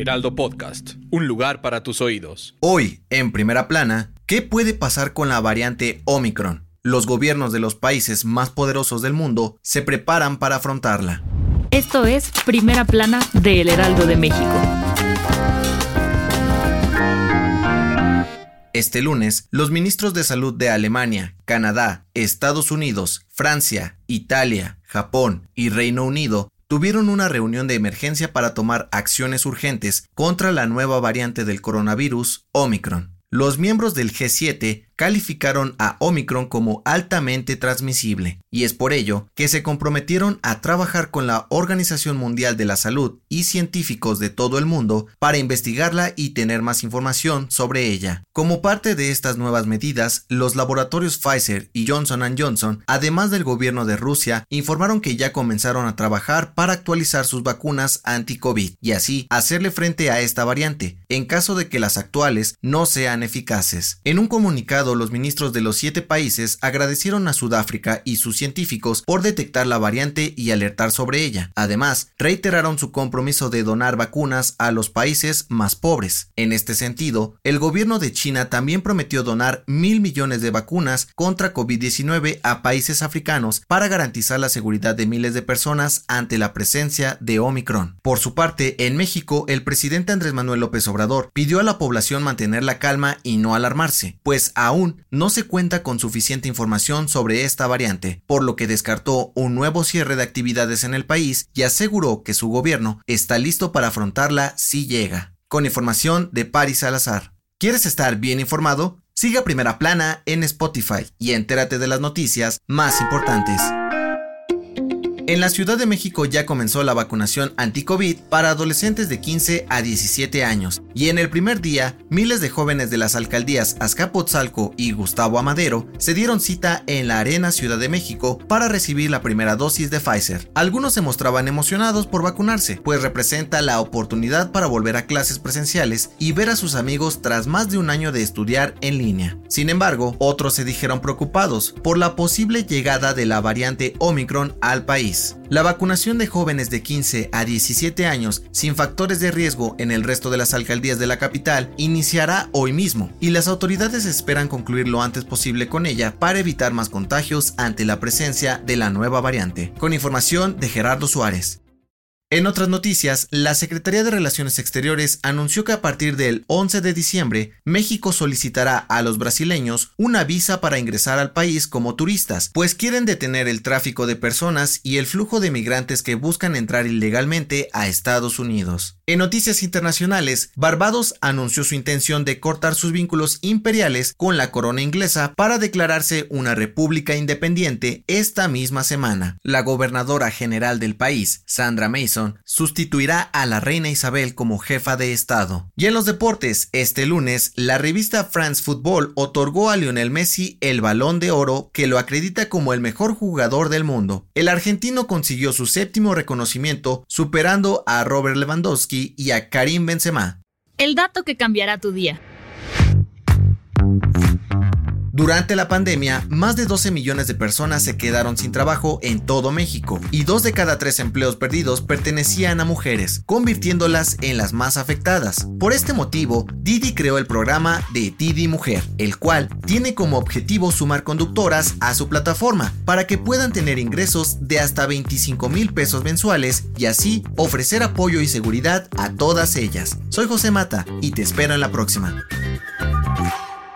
Heraldo Podcast, un lugar para tus oídos. Hoy, en primera plana, ¿qué puede pasar con la variante Omicron? Los gobiernos de los países más poderosos del mundo se preparan para afrontarla. Esto es Primera Plana de El Heraldo de México. Este lunes, los ministros de salud de Alemania, Canadá, Estados Unidos, Francia, Italia, Japón y Reino Unido tuvieron una reunión de emergencia para tomar acciones urgentes contra la nueva variante del coronavirus, Omicron. Los miembros del G7 calificaron a Omicron como altamente transmisible, y es por ello que se comprometieron a trabajar con la Organización Mundial de la Salud y científicos de todo el mundo para investigarla y tener más información sobre ella. Como parte de estas nuevas medidas, los laboratorios Pfizer y Johnson Johnson, además del gobierno de Rusia, informaron que ya comenzaron a trabajar para actualizar sus vacunas anti-COVID y así hacerle frente a esta variante, en caso de que las actuales no sean eficaces. En un comunicado los ministros de los siete países agradecieron a Sudáfrica y sus científicos por detectar la variante y alertar sobre ella. Además, reiteraron su compromiso de donar vacunas a los países más pobres. En este sentido, el gobierno de China también prometió donar mil millones de vacunas contra COVID-19 a países africanos para garantizar la seguridad de miles de personas ante la presencia de Omicron. Por su parte, en México, el presidente Andrés Manuel López Obrador pidió a la población mantener la calma y no alarmarse, pues aún no se cuenta con suficiente información sobre esta variante, por lo que descartó un nuevo cierre de actividades en el país y aseguró que su gobierno está listo para afrontarla si llega. Con información de Paris Salazar. ¿Quieres estar bien informado? Siga Primera Plana en Spotify y entérate de las noticias más importantes. En la Ciudad de México ya comenzó la vacunación anti-COVID para adolescentes de 15 a 17 años y en el primer día, miles de jóvenes de las alcaldías Azcapotzalco y Gustavo Amadero se dieron cita en la Arena Ciudad de México para recibir la primera dosis de Pfizer. Algunos se mostraban emocionados por vacunarse, pues representa la oportunidad para volver a clases presenciales y ver a sus amigos tras más de un año de estudiar en línea. Sin embargo, otros se dijeron preocupados por la posible llegada de la variante Omicron al país. La vacunación de jóvenes de 15 a 17 años sin factores de riesgo en el resto de las alcaldías de la capital iniciará hoy mismo y las autoridades esperan concluir lo antes posible con ella para evitar más contagios ante la presencia de la nueva variante. Con información de Gerardo Suárez. En otras noticias, la Secretaría de Relaciones Exteriores anunció que a partir del 11 de diciembre, México solicitará a los brasileños una visa para ingresar al país como turistas, pues quieren detener el tráfico de personas y el flujo de migrantes que buscan entrar ilegalmente a Estados Unidos. En noticias internacionales, Barbados anunció su intención de cortar sus vínculos imperiales con la corona inglesa para declararse una república independiente esta misma semana. La gobernadora general del país, Sandra Mason, sustituirá a la reina Isabel como jefa de Estado. Y en los deportes, este lunes, la revista France Football otorgó a Lionel Messi el balón de oro que lo acredita como el mejor jugador del mundo. El argentino consiguió su séptimo reconocimiento superando a Robert Lewandowski y a Karim Benzema. El dato que cambiará tu día. Durante la pandemia, más de 12 millones de personas se quedaron sin trabajo en todo México y dos de cada tres empleos perdidos pertenecían a mujeres, convirtiéndolas en las más afectadas. Por este motivo, Didi creó el programa de Didi Mujer, el cual tiene como objetivo sumar conductoras a su plataforma para que puedan tener ingresos de hasta 25 mil pesos mensuales y así ofrecer apoyo y seguridad a todas ellas. Soy José Mata y te espero en la próxima.